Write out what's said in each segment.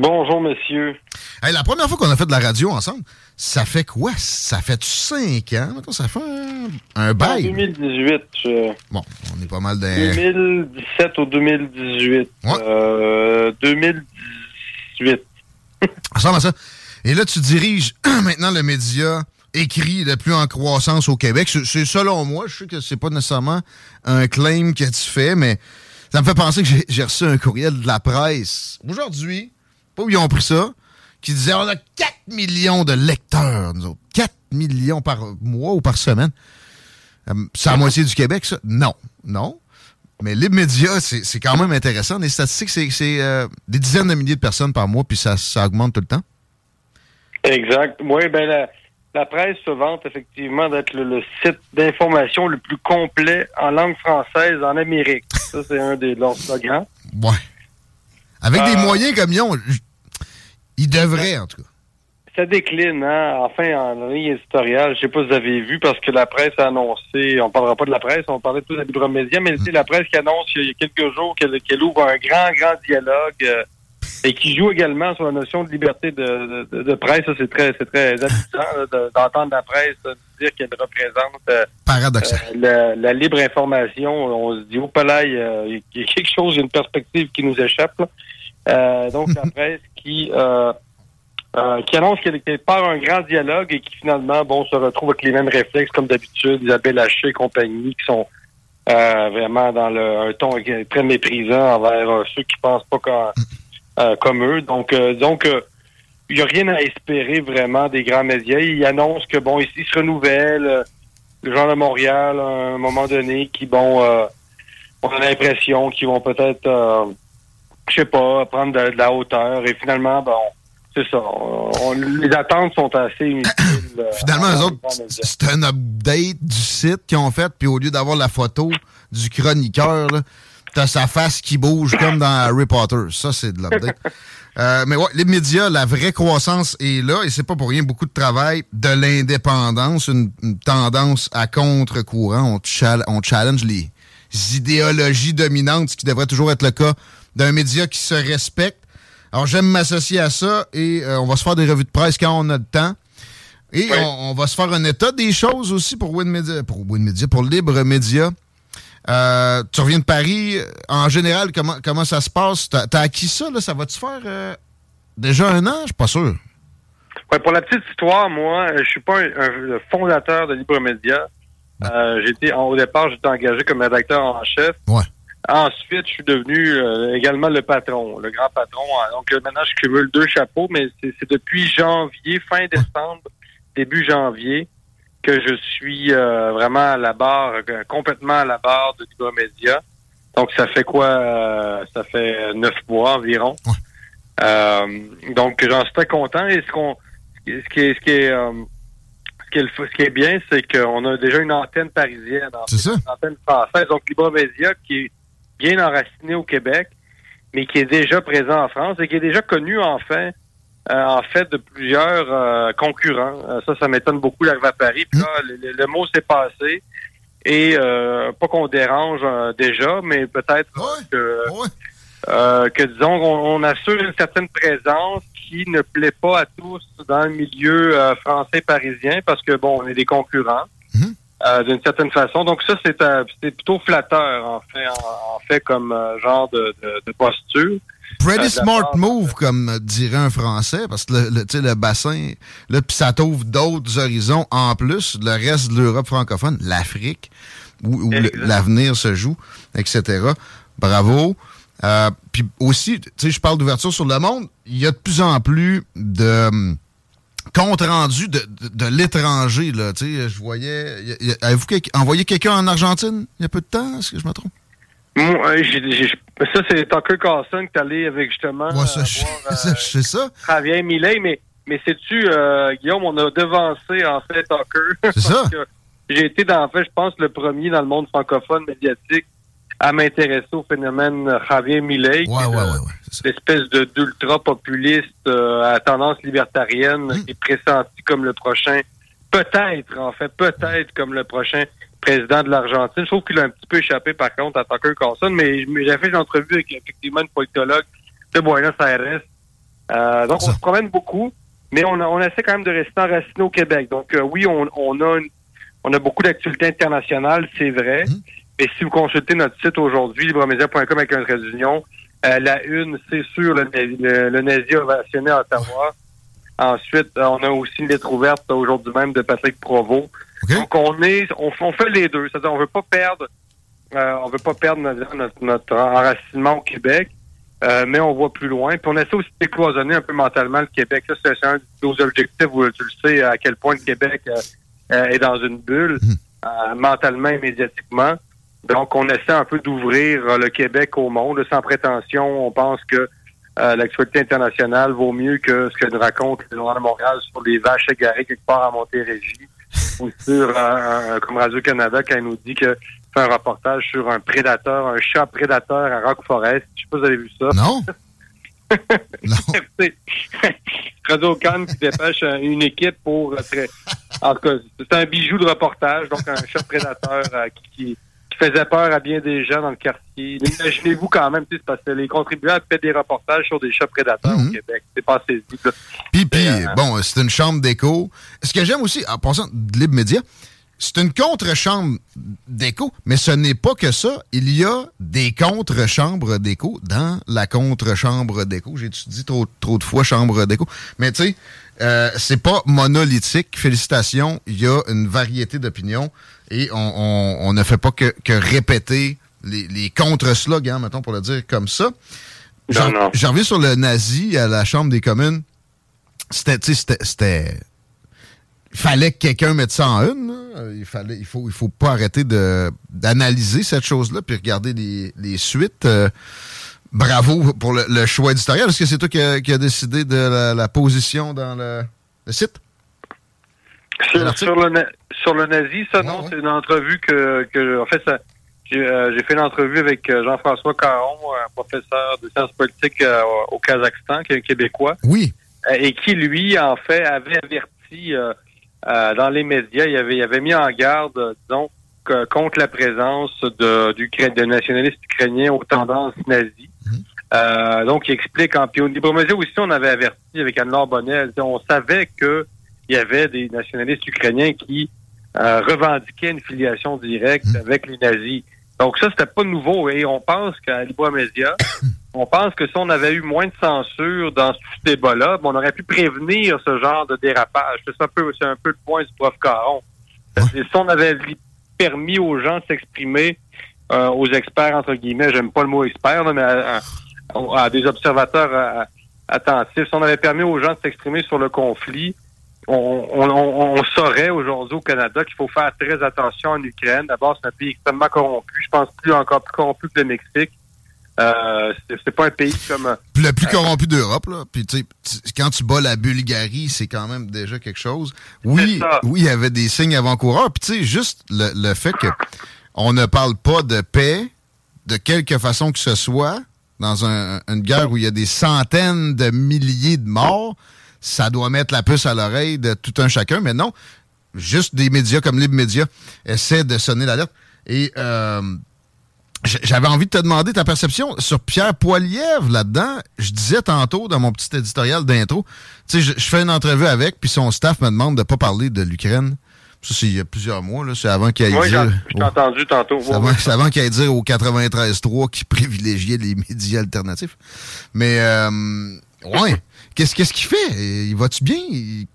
Bonjour, monsieur. Hey, la première fois qu'on a fait de la radio ensemble, ça fait quoi? Ça fait 5 ans? Ça fait un, un bail. En 2018. je- Bon, on est pas mal dans... 2017 ou 2018. Euh, 2018. Ça ressemble à ça. Et là, tu diriges maintenant le média écrit le plus en croissance au Québec. C'est selon moi, je sais que c'est pas nécessairement un claim que tu fais, mais ça me fait penser que j'ai reçu un courriel de la presse aujourd'hui, pas où ils ont pris ça, qui disait on a 4 millions de lecteurs, nous autres. 4 millions par mois ou par semaine. Euh, C'est la moitié du Québec, ça? Non. Non. Mais les médias, c'est quand même intéressant. Les statistiques, c'est- c'est euh, des dizaines de milliers de personnes par mois, puis ça, ça augmente tout le temps. Exact. Oui, ben la, la presse se vante effectivement d'être le, le site d'information le plus complet en langue française en Amérique. Ça, c'est un des leurs slogans. Ouais. Avec des Euh, moyens comme ils ont, ils devraient, en tout cas. Ça décline, hein? Enfin, en ligne éditoriale, je sais pas si vous avez vu, parce que la presse a annoncé, on parlera pas de la presse, on parlait tout de la Libre Média, mais c'est la presse qui annonce il y a quelques jours qu'elle qu'elle ouvre un grand, grand dialogue euh, et qui joue également sur la notion de liberté de, de, de presse. Ça, c'est très, c'est très amusant d'entendre la presse dire qu'elle représente euh, euh, la, la libre information. On se dit, au palais, il y a quelque chose, il y a une perspective qui nous échappe. Euh, donc, la presse qui, qui annonce qu'elle part un grand dialogue et qui finalement, bon, se retrouve avec les mêmes réflexes comme d'habitude, Isabelle Haché et compagnie, qui sont vraiment dans le, un ton très méprisant envers ceux qui pensent pas comme, euh, comme eux. Donc, euh, donc euh, il n'y a rien à espérer vraiment des grands médias. Ils annoncent que, bon, ici, ils se renouvellent. euh, le genre de Montréal, à un moment donné, qui, bon, euh, on a l'impression qu'ils vont peut-être, euh, je sais pas, prendre de, de la hauteur. Et finalement, bon, c'est ça. On- les attentes sont assez inutiles. euh, Finalement, eux autres, c'est un update du site qu'ils ont fait, puis au lieu d'avoir la photo du chroniqueur, là, t'as sa face qui bouge comme dans Harry Potter. Ça, c'est de l'update. Euh, mais ouais, les médias, la vraie croissance est là, et c'est pas pour rien beaucoup de travail, de l'indépendance, une, une tendance à contre-courant. On, chal- on challenge les idéologies dominantes, ce qui devrait toujours être le cas d'un média qui se respecte. Alors, j'aime m'associer à ça, et euh, on va se faire des revues de presse quand on a le temps. Et on, on va se faire un état des choses aussi pour Win Media, pour Win Media, pour Libre Média. Euh, tu reviens de Paris. En général, comment, comment ça se passe? T'as as acquis ça, là? Ça va-tu faire euh, déjà un an? Je suis pas sûr. Ouais, pour la petite histoire, moi, euh, je suis pas un, fondateur de Libre Média. Euh, j'étais au départ, j'étais engagé comme rédacteur en chef. Ouais. Ensuite, je suis devenu également le patron, le grand patron. Donc maintenant, je cumule deux chapeaux, mais c'est depuis janvier, fin décembre, début janvier, que je suis euh, vraiment à la barre, euh, complètement à la barre de Libre Média. Donc ça fait quoi euh, Ça fait neuf mois environ. Euh, donc j'en suis très content. Et ce qu'on, ce qui est, ce qui est, euh, ce qui est, le- ce qui est bien, c'est qu'on a déjà une antenne parisienne, en C'est ça. une antenne française, donc Libre Média qui est bien enraciné au Québec, mais qui est déjà présent en France et qui est déjà connu en fait, euh, en fait de plusieurs euh, concurrents. Euh, ça, ça m'étonne beaucoup l'arrivée à Paris. Puis là, le, le- mot s'est passé. Et euh, pas qu'on dérange euh, déjà, mais peut-être que, euh, que disons qu'on on assure une certaine présence qui ne plaît pas à tous dans le milieu euh, français parisien parce que bon, on est des concurrents euh, d'une certaine façon. Donc ça, c'est euh, plutôt flatteur en fait, en, en fait comme euh, genre de, de, de posture. Pretty de smart move, comme dirait un Français, parce que le, le, bassin, là, puis ça t'ouvre d'autres horizons en plus, le reste de l'Europe francophone, l'Afrique, où, l'avenir se joue, etc. Bravo. Euh, puis aussi, tu sais, je parle d'ouverture sur le monde, il y a de plus en plus de hum, compte rendu de, de, l'étranger, là. Tu sais, je voyais. Avez-vous envoyé quelqu'un en Argentine il y a peu de temps? Est-ce que je me trompe? Moi, ça, c'est Tucker Carlson qui est allé avec justement. Ouais, ça, je, sais ça. Javier Millet, mais, mais sais-tu, euh, Guillaume, on a devancé, en fait, Tucker. C'est ça. J'ai été, dans, en fait, je pense, le premier dans le monde francophone médiatique à m'intéresser au phénomène Javier Millet. Ouais, ouais, ouais, L'espèce de d'ultra-populiste euh, à tendance libertarienne hmm. qui est pressenti comme le prochain, peut-être, en fait, peut-être comme le prochain président de l'Argentine. Je trouve qu'il a un petit peu échappé, par contre, à Tucker Carlson, mais j'ai fait une entrevue avec, effectivement, une politologue de Buenos Aires. Euh, donc, on se promène beaucoup, mais on, on essaie quand même de rester enraciné au Québec. Donc, euh, oui, on, on, a on a beaucoup d'actualités internationales, c'est vrai. Hmm. Et si vous consultez notre site aujourd'hui, libremedia.com avec un trait d'union, euh, la une, c'est sûr, le, le, le nazi ovationné à Ottawa. Ensuite, euh, on a aussi une lettre ouverte aujourd'hui même de Patrick Provost. Donc on est, on, fait les deux. C'est-à-dire on veut pas perdre, euh, on veut pas perdre notre, notre, enracinement au Québec, euh, mais on voit plus loin. Puis on essaie aussi de décloisonner un peu mentalement le Québec. Ça, c'est un de nos objectifs. Où, tu le sais à quel point le Québec est dans une bulle, mhm. mentalement et médiatiquement. Donc, on essaie un peu d'ouvrir euh, le Québec au monde sans prétention. On pense que euh, l'actualité internationale vaut mieux que ce que nous raconte le Journal de Montréal sur les vaches égarées quelque part à Montérégie ou sur euh, comme Radio-Canada quand il nous dit que fait un reportage sur un prédateur, un chat prédateur à Rock Forest. Je sais pas si vous avez vu ça. Non. non. Radio-Can qui dépêche une équipe pour... en tout cas, c'est un bijou de reportage, donc un chat prédateur qui faisait peur à bien des gens dans le quartier. Imaginez-vous quand même, c'est parce que les contribuables fait des reportages sur des chats prédateurs au mhm. Québec. C'est pas assez Puis, puis euh, bon, c'est une chambre d'écho. Ce que j'aime aussi, en passant de Libre Média, c'est une contre-chambre d'écho, mais ce n'est pas que ça. Il y a des contre-chambres d'écho dans la contre-chambre d'écho. J'ai dit trop, trop de fois chambre d'écho. Mais tu sais, euh, c'est pas monolithique. Félicitations. Il y a une variété d'opinions et on, ne fait pas que, répéter les, contre-slogans, mettons, pour le dire comme ça. J'en reviens sur le nazi à la Chambre des communes. C'était, c'était, fallait que quelqu'un mette ça en une. Il fallait, il faut, il faut pas arrêter de d'analyser cette chose-là puis regarder les, suites. Euh, bravo pour le, choix éditorial. Est-ce que c'est toi qui as a décidé de la, position dans le site? Sur, le, sur le nazi, ça, non, c'est une entrevue que, que en fait, ça, euh, j'ai fait une entrevue avec euh, Jean-François Caron, un professeur de sciences politiques euh, au Kazakhstan, qui est un Québécois. Oui. et qui, lui, en fait, avait averti dans les médias, il avait, il avait mis en garde, disons, contre la présence de, du, de nationalistes ukrainiens aux tendances nazies. Mhm. donc, il explique en puis au aussi, on avait averti avec Anne-Laure Bonnet, on savait que il y avait des nationalistes ukrainiens qui euh, revendiquaient une filiation directe hmm. avec les nazis. Donc ça, c'était pas nouveau. Et on pense qu'à Libre Média, on pense que si on avait eu moins de censure dans ce débat-là, on aurait pu prévenir ce genre de dérapage. C'est un peu, c'est un peu le point du prof Caron. Si on avait permis aux gens de s'exprimer, euh, aux experts, entre guillemets, j'aime pas le mot expert, mais à, des observateurs attentifs, si on avait permis aux gens de s'exprimer sur le conflit, on, saurait aujourd'hui au Canada qu'il faut faire très attention en Ukraine. D'abord, c'est un pays extrêmement corrompu. Je pense plus encore plus corrompu que le Mexique. Euh, c'est pas un pays comme le plus corrompu d'Europe là. Puis tu sais, quand tu bats la Bulgarie, c'est quand même déjà quelque chose. Oui, oui, il y avait des signes avant-coureurs. Puis tu sais, juste le, fait que on ne parle pas de paix de quelque façon que ce soit dans une guerre où il y a des centaines de milliers de morts ça doit mettre la puce à l'oreille de tout un chacun, mais non, juste des médias comme Libre Média essaient de sonner l'alerte. Et euh, j'avais envie de te demander ta perception sur Pierre Poilievre là-dedans. Je disais tantôt dans mon petit éditorial d'intro, tu sais, je, fais une entrevue avec, puis son staff me demande de ne pas parler de l'Ukraine. Ça, c'est il y a plusieurs mois, là. C'est avant qu'il ait oui, dire. Je entendu tantôt. C'est avant, qu'il ait dire au 93.3 qui privilégiait les médias alternatifs. Mais, euh, ouais. Qu'est-ce qu'est-ce qu'il fait? Il va-tu bien?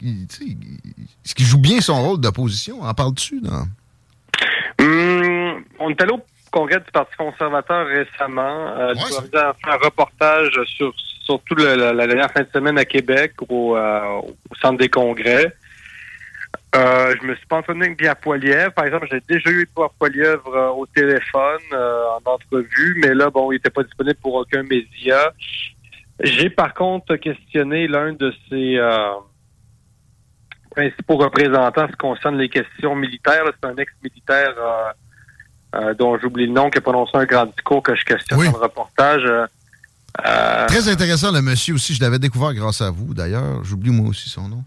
Est-ce qu'il joue bien son rôle d'opposition? En parles-tu? Hum, on est allé au congrès du Parti conservateur récemment. Euh, ouais, fait un reportage sur surtout la, dernière fin de semaine à Québec, au, au Centre des congrès. Euh, je me suis pas entendu avec Pierre Poilievre. Par exemple, j'ai déjà eu Pierre Poilievre euh, au téléphone euh, en entrevue, mais là, bon, il n'était pas disponible pour aucun média. J'ai par contre questionné l'un de ses principaux représentants ce qui concerne les questions militaires. C'est un ex-militaire dont j'oublie le nom qui a prononcé un grand discours que je questionne dans le reportage. Très intéressant, le monsieur aussi. Je l'avais découvert grâce à vous, d'ailleurs. J'oublie moi aussi son nom.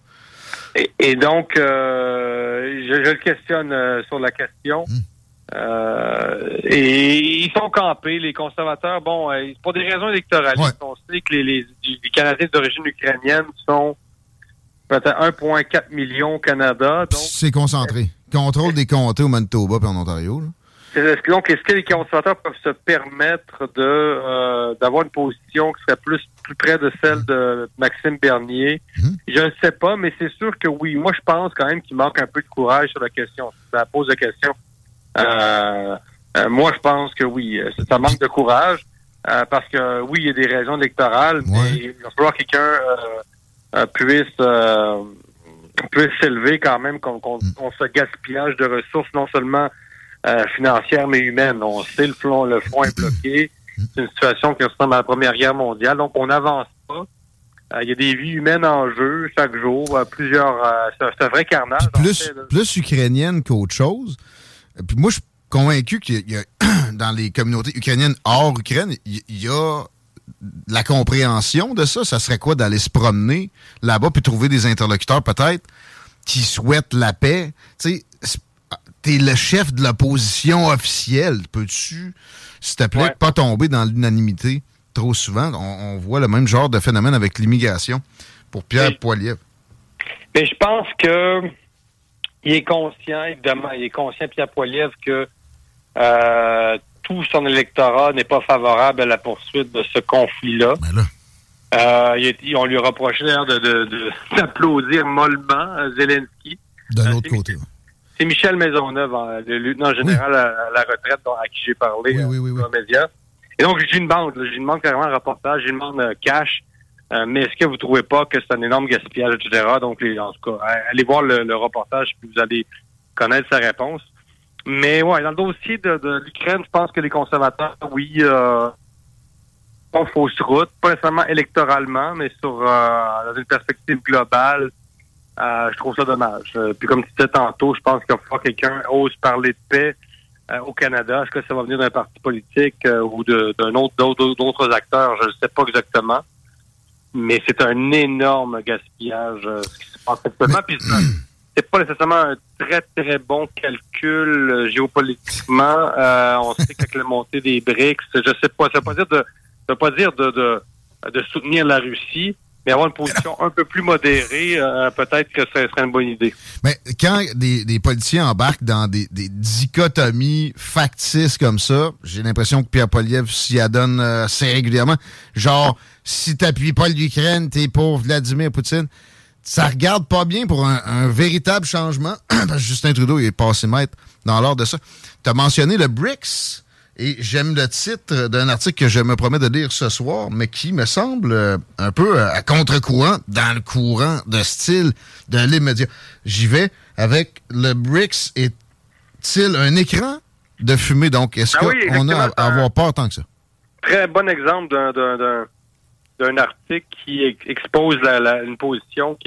Et, donc, euh, je, le questionne euh, sur la question. Hmm. Euh, et ils sont campés, les conservateurs. Bon, pour des raisons électorales, on sait que les, Canadiens d'origine ukrainienne sont peut-être 1,4 million au Canada. C'est concentré. Contrôle des comtés au Manitoba et en Ontario. Là. Donc, est-ce que les conservateurs peuvent se permettre de euh, d'avoir une position qui serait plus plus près de celle de Maxime Bernier? Mhm. Je ne sais pas, mais c'est sûr que oui. Moi, je pense quand même qu'il manque un peu de courage sur la question. Ça pose la question. Euh, euh, moi, je pense que oui, ça manque de courage parce que oui, il y a des raisons électorales, mais il va falloir que quelqu'un puisse puisse s'élever quand même qu'on mhm. se gaspillage de ressources, non seulement euh, financière mais humaine. On sait le front, le front est bloqué. C'est une situation qui ressemble à la Première Guerre mondiale. Donc, on n'avance pas. Euh, il y a des vies humaines en jeu chaque jour. Euh, plusieurs. c'est un vrai carnage. Plus, plus ukrainienne qu'autre chose. Puis moi, je suis convaincu qu'il y a dans les communautés ukrainiennes hors Ukraine, il y a la compréhension de ça. Ça serait quoi d'aller se promener là-bas puis trouver des interlocuteurs peut-être qui souhaitent la paix? Tu sais, t'es le chef de l'opposition officielle. Peux-tu, s'il te plaît, pas tomber dans l'unanimité trop souvent? On, voit le même genre de phénomène avec l'immigration pour Pierre Poilievre. Mais je pense que il est conscient, évidemment, il est conscient, Pierre Poilievre, que euh, tout son électorat n'est pas favorable à la poursuite de ce conflit-là. Ben euh, on lui reprochait d'ailleurs d'applaudir de, mollement Zelensky. De l'autre euh, côté c'est Michel Maisonneuve, hein, le lieutenant général à, la retraite à qui j'ai parlé oui, oui, dans les médias. Et donc, j'ai une bande, j'ai une demande carrément un reportage, j'ai une demande euh, cash. Euh, mais est-ce que vous trouvez pas que c'est un énorme gaspillage, etc.? Donc, en tout cas, allez voir le, reportage, puis vous allez connaître sa réponse. Mais ouais, dans le dossier de, l'Ukraine, je pense que les conservateurs, oui, euh, ont fausse route, pas nécessairement électoralement, mais sur euh, dans une perspective globale, euh, je trouve ça dommage. Euh, puis comme tu disais tantôt, je pense qu'il falloir que quelqu'un ose parler de paix euh, au Canada. Est-ce que ça va venir d'un parti politique ou d'un autre d'autres acteurs? Je ne sais pas exactement. Mais c'est un énorme gaspillage ce qui se passe actuellement. Puis c'est pas nécessairement un très, très bon calcul géopolitiquement. on sait qu'avec la montée des BRICS, je sais pas, ça veut pas dire de, ça veut pas dire de, de, de soutenir la Russie, mais avoir une position un peu plus modérée, euh, peut-être que ce serait une bonne idée. Mais quand des, des politiciens embarquent dans des, des, dichotomies factices comme ça, j'ai l'impression que Pierre Poliev s'y adonne euh, assez régulièrement. Genre, si t'appuies pas l'Ukraine, t'es pour Vladimir Poutine. Ça regarde pas bien pour un, véritable changement. Justin Trudeau il est passé maître dans l'ordre de ça. Tu as mentionné le BRICS. Et j'aime le titre d'un article que je me promets de lire ce soir, mais qui me semble euh, un peu euh, à contre-courant, dans le courant de style de l'immédiat. J'y vais avec le BRICS est-il un écran de fumée? Donc, est-ce ben qu'on a à avoir peur tant que ça? Très bon exemple d'un article qui expose une position qui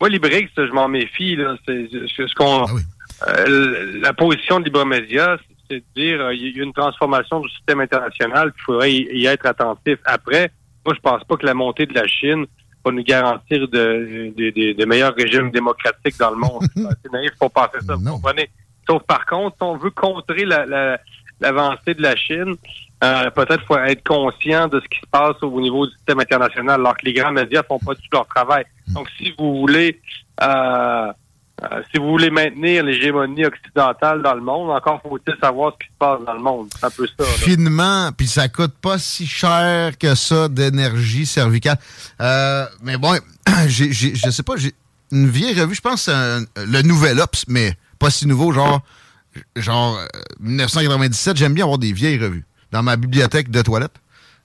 Moi, Librix, je m'en méfie. Là. C'est, ce qu'on, ah euh, la position de Libremédia, c'est de dire euh, il y a une transformation du système international, il faudrait y, être attentif. Après, moi, je pense pas que la montée de la Chine va nous garantir de, de, de, meilleurs régimes démocratiques dans le monde. C'est naïf pour penser ça, vous comprenez? Sauf par contre, si on veut contrer l'avancée la, de la Chine, euh, peut-être faut être conscient de ce qui se passe au niveau du système international, alors que les grands médias font pas tout leur travail. Donc, si vous voulez euh, euh, si vous voulez maintenir l'hégémonie occidentale dans le monde, encore faut-il savoir ce qui se passe dans le monde. Un peu ça. Finement, puis ça coûte pas si cher que ça d'énergie cervicale. Euh, mais bon, j'ai, j'ai, je sais pas, j'ai une vieille revue, je pense c'est le Nouvel Ops, mais pas si nouveau, genre, genre 1997. Euh, J'aime bien avoir des vieilles revues dans ma bibliothèque de toilette.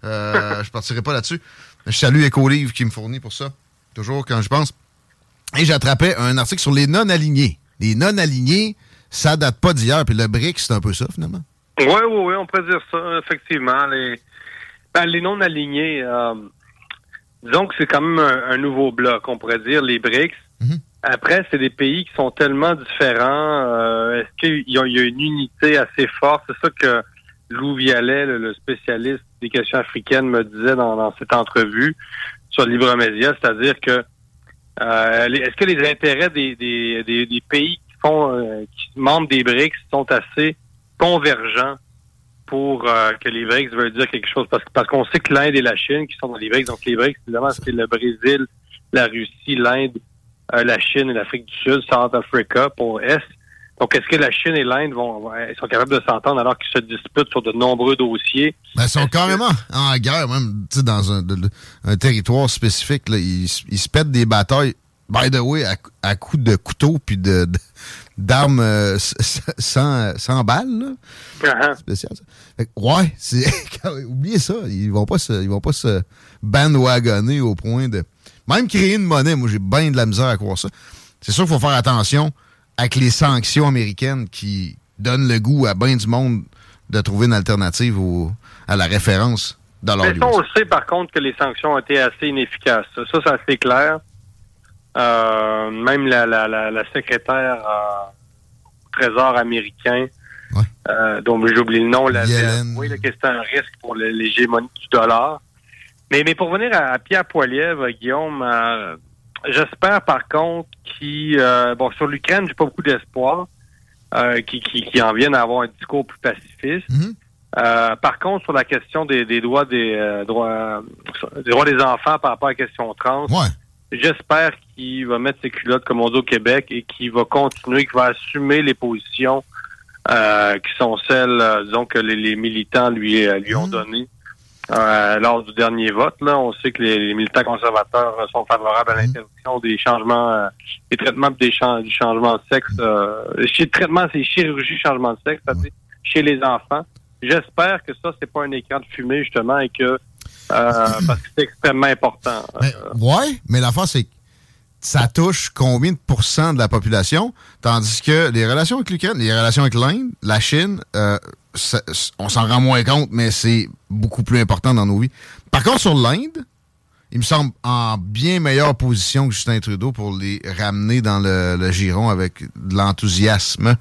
Euh, je partirai pas là-dessus. Je salue Écolivre qui me fournit pour ça. Toujours quand je pense. Et j'attrapais un article sur les non-alignés. Les non-alignés, ça date pas d'hier. Puis le BRIC, c'est un peu ça, finalement. Oui, oui, oui, on peut dire ça, effectivement. Les, ben, les non-alignés, euh, disons que c'est quand même un, nouveau bloc, on pourrait dire, les BRICS. Mhm. Après, c'est des pays qui sont tellement différents. Euh, est-ce qu'il y, a une unité assez forte? C'est ça que Lou Vialet, le, spécialiste des questions africaines, me disait dans, cette entrevue sur Libre Média, c'est-à-dire que euh, est-ce que les intérêts des, pays qui font euh, qui membres des BRICS sont assez convergents pour euh, que les BRICS veulent dire quelque chose? Parce, parce qu'on sait que l'Inde et la Chine qui sont dans les BRICS, donc les BRICS, évidemment, c'est le Brésil, la Russie, l'Inde, la Chine et l'Afrique du Sud, South Africa pour S. Donc, est-ce que la Chine et l'Inde vont, sont capables de s'entendre alors qu'ils se disputent sur de nombreux dossiers? Ben, ils sont carrément en guerre, même dans un, un, territoire spécifique. Là, ils, se pètent des batailles, by the way, à, à coups de couteau puis de, d'armes euh, sans, sans balles. Uh-huh. Spécial, ça. ouais, c'est, oubliez ça. Ils vont pas se, ils vont pas se bandwagonner au point de même créer une monnaie. Moi, j'ai bien de la misère à croire ça. C'est sûr qu'il faut faire attention avec les sanctions américaines qui donnent le goût à bien du monde de trouver une alternative à la référence dans leur Mais ça, on sait par contre que les sanctions ont été assez inefficaces. Ça, c'est assez clair. Euh, même la, la, la, secrétaire euh, au Trésor américain, euh, dont j'oublie le nom, la, oui, que c'est un risque pour l'hégémonie du dollar. Mais, mais pour venir à, Pierre Poilievre, Guillaume, J'espère par contre qu'il euh, bon sur l'Ukraine, j'ai pas beaucoup d'espoir euh, qui, qui, en viennent à avoir un discours plus pacifiste. Mhm. Euh, par contre, sur la question des, des droits des droits des droits des enfants par rapport à la question trans, j'espère qu'il va mettre ses culottes comme on dit au Québec et qu'il va continuer, qu'il va assumer les positions qui sont celles, disons que les, militants lui lui ont mhm. données euh, lors du dernier vote. Là, on sait que les, militants conservateurs sont favorables à mhm. l'interdiction des changements, euh, des traitements des du changement de sexe. Euh, chez traitement, c'est chirurgie changement de sexe, c'est-à-dire chez les enfants. J'espère que ça, c'est pas un écran de fumée justement et que parce que c'est extrêmement important. Mais, ouais, mais l'affaire c'est que ça touche combien de pourcents de la population, tandis que les relations avec l'Ukraine, les relations avec l'Inde, la Chine, on s'en rend moins compte, mais c'est beaucoup plus important dans nos vies. Par contre, sur l'Inde, il me semble en bien meilleure position que Justin Trudeau pour les ramener dans le, giron avec de l'enthousiasme.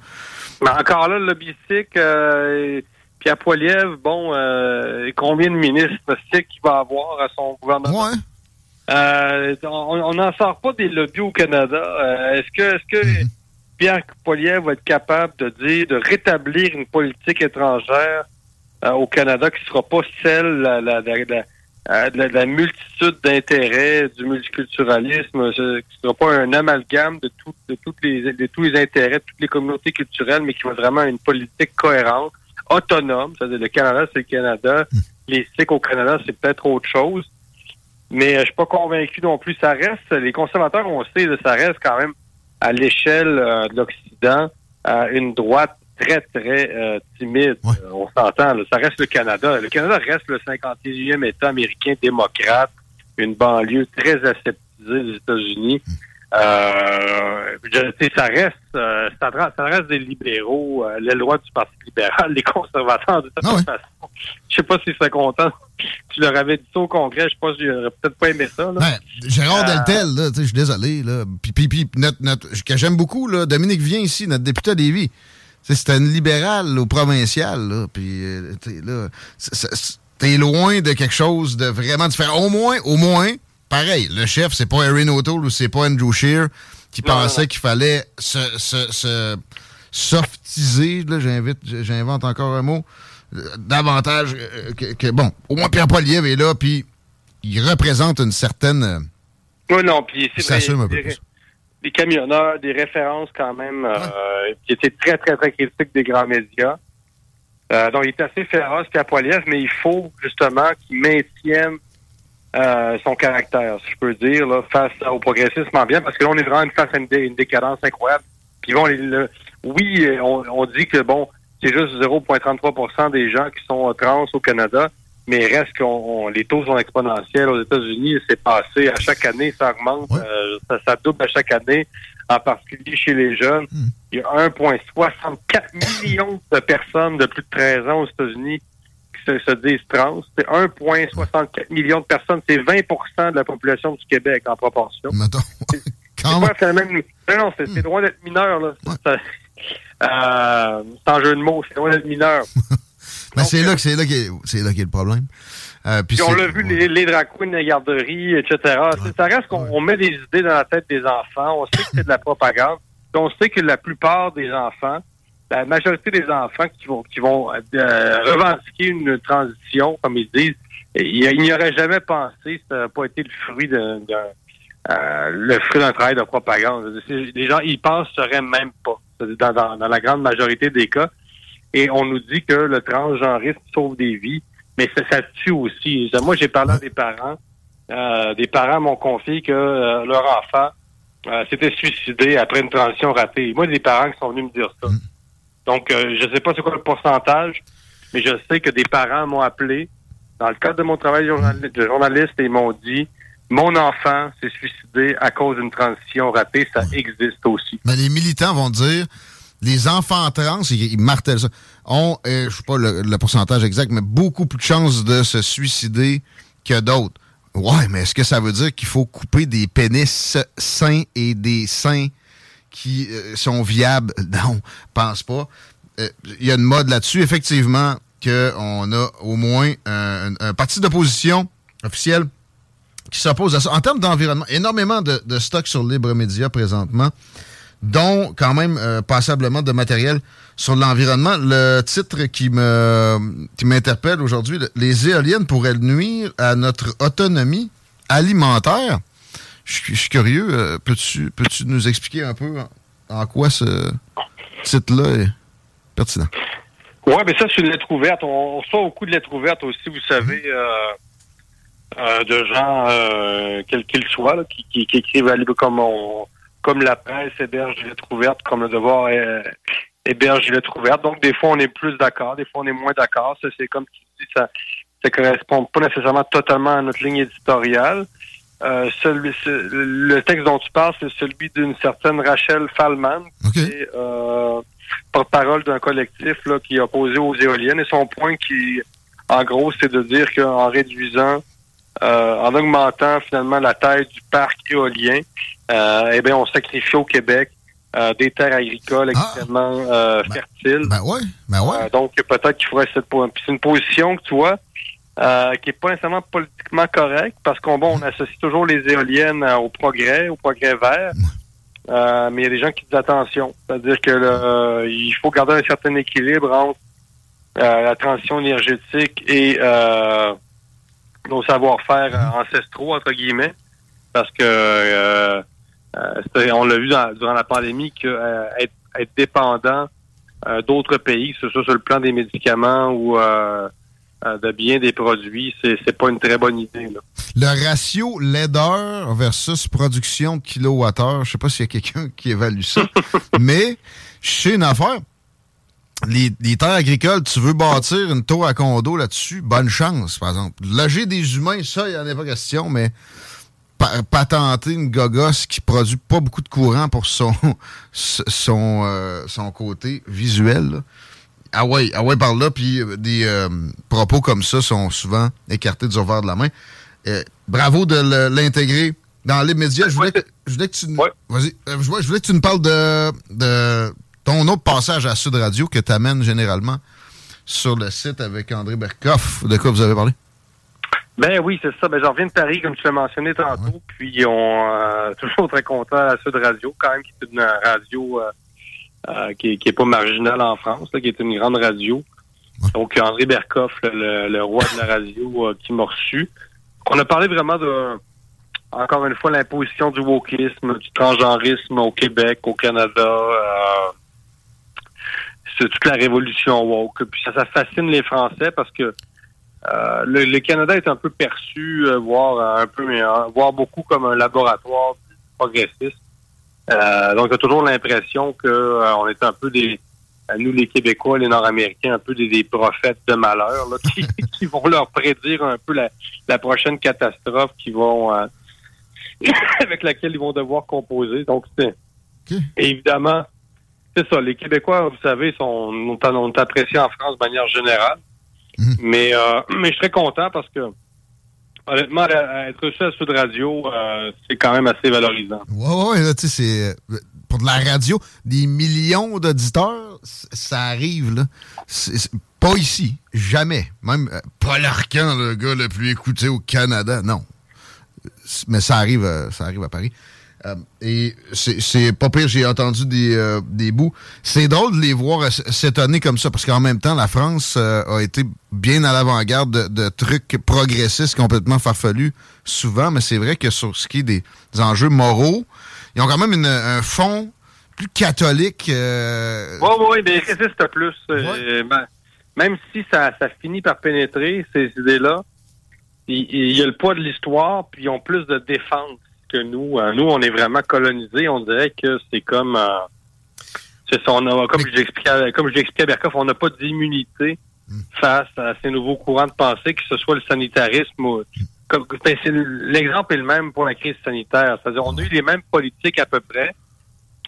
Mais encore là, le lobbyistique, euh, Pierre Poilievre, bon, euh, combien de ministres qu'il va avoir à son gouvernement? Ouais. Euh, on n'en sort pas des lobbies au Canada. Euh, est-ce que, est-ce que mhm. Pierre Poilievre va être capable de dire, de rétablir une politique étrangère euh, au Canada qui sera pas celle la, la, la, la multitude d'intérêts, du multiculturalisme, ce, qui sera pas un amalgame de, tout, de, toutes les, de tous les intérêts de toutes les communautés culturelles, mais qui va vraiment une politique cohérente, autonome. C'est-à-dire le Canada, c'est le Canada. Mhm. Les Sikhs au Canada, c'est peut-être autre chose. Mais euh, je suis pas convaincu non plus. Ça reste, les conservateurs, on sait, ça reste quand même à l'échelle euh, de l'Occident une droite très, très euh, timide. on s'entend, ça reste le Canada. Le Canada reste le 51e État américain démocrate, une banlieue très aseptisée des États-Unis. Hmm. Euh, ça reste, euh, ça, reste des libéraux, euh, l'aile droite du Parti libéral, les conservateurs de toute ah façon. Je sais pas s'ils seraient contents. Tu leur avais dit ça au Congrès, je sais pas si j'aurais peut-être pas aimé ça. Là. Ben, Gérard Deltel, là, je suis désolé. Là. Puis, puis, notre, notre, que j'aime beaucoup, là, Dominique vient ici, notre député à Lévis. C'était une libérale au provincial. Là, puis là, t'es loin de quelque chose de vraiment différent. Au moins, au moins, pareil, le chef, c'est pas Erin O'Toole ou c'est pas Andrew Shear qui Non, pensait qu'il fallait se, se, se softiser, là, j'invite, j'invente encore un mot, euh, davantage euh, que, que- bon, au moins Pierre Poilievre est là, puis il représente une certaine... euh, Oui, non, puis il c'est s'assume un peu des, plus. des camionneurs, des références quand même, euh, qui étaient très, très, très critiques des grands médias. Euh, donc, il est assez féroce, Pierre Poilievre, mais il faut justement qu'il maintienne euh, son caractère, si je peux dire, là, face au progressisme ambiant, parce que là, on est vraiment face à une, dé- une décadence incroyable. Puis bon, les- le- oui, euh, on, on dit que bon, c'est juste 0,33% des gens qui sont euh, trans au Canada, mais reste qu'on on- les taux sont exponentiels aux États-Unis. C'est passé à chaque année, ça augmente, Ouais. euh, ça, ça double à chaque année, en particulier chez les jeunes. Hmm. Il y a 1,64 millions de personnes de plus de 13 ans aux États-Unis se, se disent trans. C'est 1,64 millions de personnes. C'est 20% de la population du Québec en proportion. Mettons, C'est quand pas même. Non, non, c'est c'est loin d'être mineur. Là. Ça- euh, sans jeu de mots, c'est loin d'être mineur. Mais c'est euh, là que c'est là qui c'est là qui est le problème. Euh, puis Puis on c'est- l'a vu, ouais. les, les drag queens, les garderies, etc. C'est- Ça reste qu'on on met des idées dans la tête des enfants. On sait que c'est de la propagande. On sait que la plupart des enfants, la majorité des enfants qui vont qui vont euh, revendiquer une transition, comme ils disent, ils n'y auraient jamais pensé, ça n'a pas été le fruit d'un euh, le fruit d'un travail de propagande. Les gens y penseraient même pas, dans, dans, dans la grande majorité des cas. Et on nous dit que le transgenrisme sauve des vies, mais ça, ça tue aussi. Moi, j'ai parlé à des parents. Euh, des parents m'ont confié que euh, leur enfant euh, s'était suicidé après une transition ratée. Moi, des parents qui sont venus me dire ça. Donc, euh, je sais pas c'est quoi le pourcentage, mais je sais que des parents m'ont appelé dans le cadre de mon travail de journali- de journaliste et m'ont dit mon enfant s'est suicidé à cause d'une transition ratée. Ça existe aussi. Mais les militants vont dire les enfants trans, ils, martèlent ça, ont, euh, je sais pas le, le pourcentage exact, mais beaucoup plus de chances de se suicider que d'autres. Ouais, mais est-ce que ça veut dire qu'il faut couper des pénis sains et des seins qui euh, sont viables? Non, pense pas. Euh, Il y a une mode là-dessus, effectivement, qu'on a au moins un, parti d'opposition officiel qui s'oppose à ça. En termes d'environnement, énormément de, stocks sur Libre Média présentement, dont quand même euh, passablement de matériel sur l'environnement. Le titre qui me qui m'interpelle aujourd'hui, le- les éoliennes pourraient nuire à notre autonomie alimentaire. Je suis- curieux. euh, Peux-tu peux-tu nous expliquer un peu en, en quoi ce titre-là est pertinent? Oui, mais ça, c'est une lettre ouverte. On, on reçoit beaucoup de lettres ouvertes aussi, vous savez, euh, euh, de gens, quels qu'ils soient, là, qui, qui, qui écrivent à libre comme on, comme la presse héberge des lettres ouvertes, comme le devoir héberge des lettres ouvertes. Donc, des fois, on est plus d'accord, des fois, on est moins d'accord. Ça, c'est comme tu dis, ça ça correspond pas nécessairement totalement à notre ligne éditoriale. Euh, celui, ce- le texte dont tu parles, c'est celui d'une certaine Rachel Fallman, OK. qui est euh, porte-parole d'un collectif là, qui est opposé aux éoliennes. Et son point, qui, en gros, c'est de dire qu'en réduisant, euh, en augmentant finalement la taille du parc éolien, euh, eh bien, on sacrifie au Québec euh, des terres agricoles Ah. extrêmement euh, Ben, fertiles. Ben ouais, ben ouais. Euh, donc, peut-être qu'il faudrait cette c'est une position que tu vois euh, qui est pas nécessairement politiquement correcte parce qu'on bon, on associe toujours les éoliennes euh, au progrès, au progrès vert. Euh, mais il y a des gens qui disent attention, c'est-à-dire que le- il faut garder un certain équilibre entre euh, la transition énergétique et euh, nos savoir-faire ancestraux entre guillemets, parce que euh, on l'a vu dans- durant la pandémie que être, être dépendant d'autres pays, que ce soit sur le plan des médicaments ou de bien des produits, c'est c'est pas une très bonne idée. Là. Le ratio laideur versus production de kilowattheure, je sais pas s'il y a quelqu'un qui évalue ça, mais je sais une affaire. Les, les terres agricoles, tu veux bâtir une tour à condo là-dessus, bonne chance, par exemple. Loger des humains, ça, il n'y en a pas question, mais pa- patenter une gogosse qui produit pas beaucoup de courant pour son, son, euh, son côté visuel, là. Ah ouais, ah ouais, par là, puis euh, des euh, propos comme ça sont souvent écartés du revers de la main. Euh, bravo de l'intégrer dans les médias. Je voulais, que, je voulais que tu Ouais. vas-y, je voulais, je que tu nous parles de, de ton autre passage à Sud Radio que tu amènes généralement sur le site avec André Berkoff. De quoi vous avez parlé? Ben oui, c'est ça. Ben, j'en reviens de Paris, comme tu l'as mentionné tantôt. Puis on euh, toujours très content à Sud Radio, quand même, qui est une radio euh, euh, qui, qui est pas marginale en France, qui est une grande radio. Donc André Berkoff, le, roi de la radio, qui m'a reçu. On a parlé vraiment de encore une fois l'imposition du wokisme, du transgenrisme au Québec, au Canada. c'est toute la révolution woke. Puis ça, ça fascine les Français parce que euh, le, Canada est un peu perçu, euh, voire euh, un peu, mais voire beaucoup comme un laboratoire progressiste. Donc, j'ai toujours l'impression que on est un peu des, nous les Québécois, les Nord-Américains, un peu des, prophètes de malheur là, qui, vont leur prédire un peu la, prochaine catastrophe qui vont avec laquelle ils vont devoir composer. Donc, c'est évidemment, c'est ça. Les Québécois, vous savez, sont, ont appréciés en France de manière générale. Mhm. Mais, euh, mais je serais content parce que, honnêtement, être à Sud Radio, euh, c'est quand même assez valorisant. Ouais, ouais, là, tu sais, c'est. Euh, pour de la radio, des millions d'auditeurs, ça arrive, là. pas ici, jamais. Même Paul Arcan, le gars le plus écouté au Canada, non. Mais ça arrive, ça arrive à Paris. Euh, et c'est pas pire, j'ai entendu des, euh, des bouts. C'est drôle de les voir s'étonner comme ça, parce qu'en même temps, la France euh, a été bien à l'avant-garde de, trucs progressistes complètement farfelus, souvent, mais c'est vrai que sur ce qui est des, enjeux moraux, ils ont quand même un fond plus catholique. Oui, oui, mais résiste plus. Ben, même si ça, ça finit par pénétrer, ces idées-là, il, il y a le poids de l'histoire, puis ils ont plus de défense que nous. Euh, nous, on est vraiment colonisés. On dirait que c'est comme... Euh, c'est ça, comme je l'expliquais comme je l'expliquais à Berkoff, on n'a pas d'immunité hmm. face à ces nouveaux courants de pensée, que ce soit le sanitarisme ou... Ben, l'exemple est le même pour la crise sanitaire. C'est-à-dire, on a eu les mêmes politiques à peu près,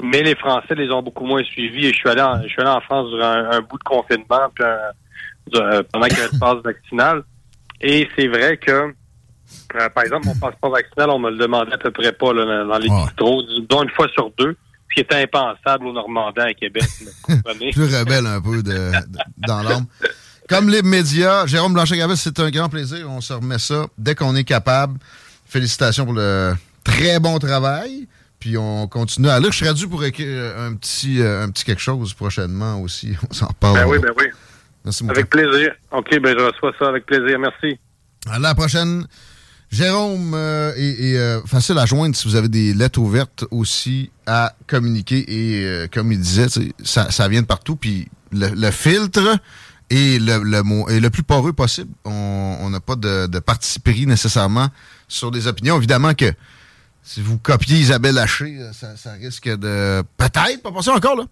mais les Français les ont beaucoup moins suivis. Et je suis allé en, je suis allé en France durant un, bout de confinement, puis pendant qu'il y avait le passe vaccinal. Et c'est vrai que euh, par exemple, mon passeport vaccinal, on me le demandait à peu près pas là, dans les bistrots, dont une fois sur deux, ce qui était impensable au Normandin à Québec. Plus rebelle un peu de, dans l'âme. Comme les médias, Jérôme Blanchet-Gavis, c'est un grand plaisir. On se remet ça dès qu'on est capable. Félicitations pour le très bon travail. Puis on continue à lire. Je serais dû pour écrire un petit, euh, un petit quelque chose prochainement aussi. On s'en parle. Ben oui, ben oui. Merci, Avec plaisir. OK, ben je reçois ça avec plaisir. Merci. À la prochaine. Jérôme euh, est, euh, facile à joindre si vous avez des lettres ouvertes aussi à communiquer. Et euh, comme il disait, ça, ça vient de partout. Puis le, filtre est le, le, le plus poreux possible. On n'a pas de, de parti pris nécessairement sur des opinions. Évidemment que si vous copiez Isabelle Haché, ça, risque de peut-être pas passer encore là.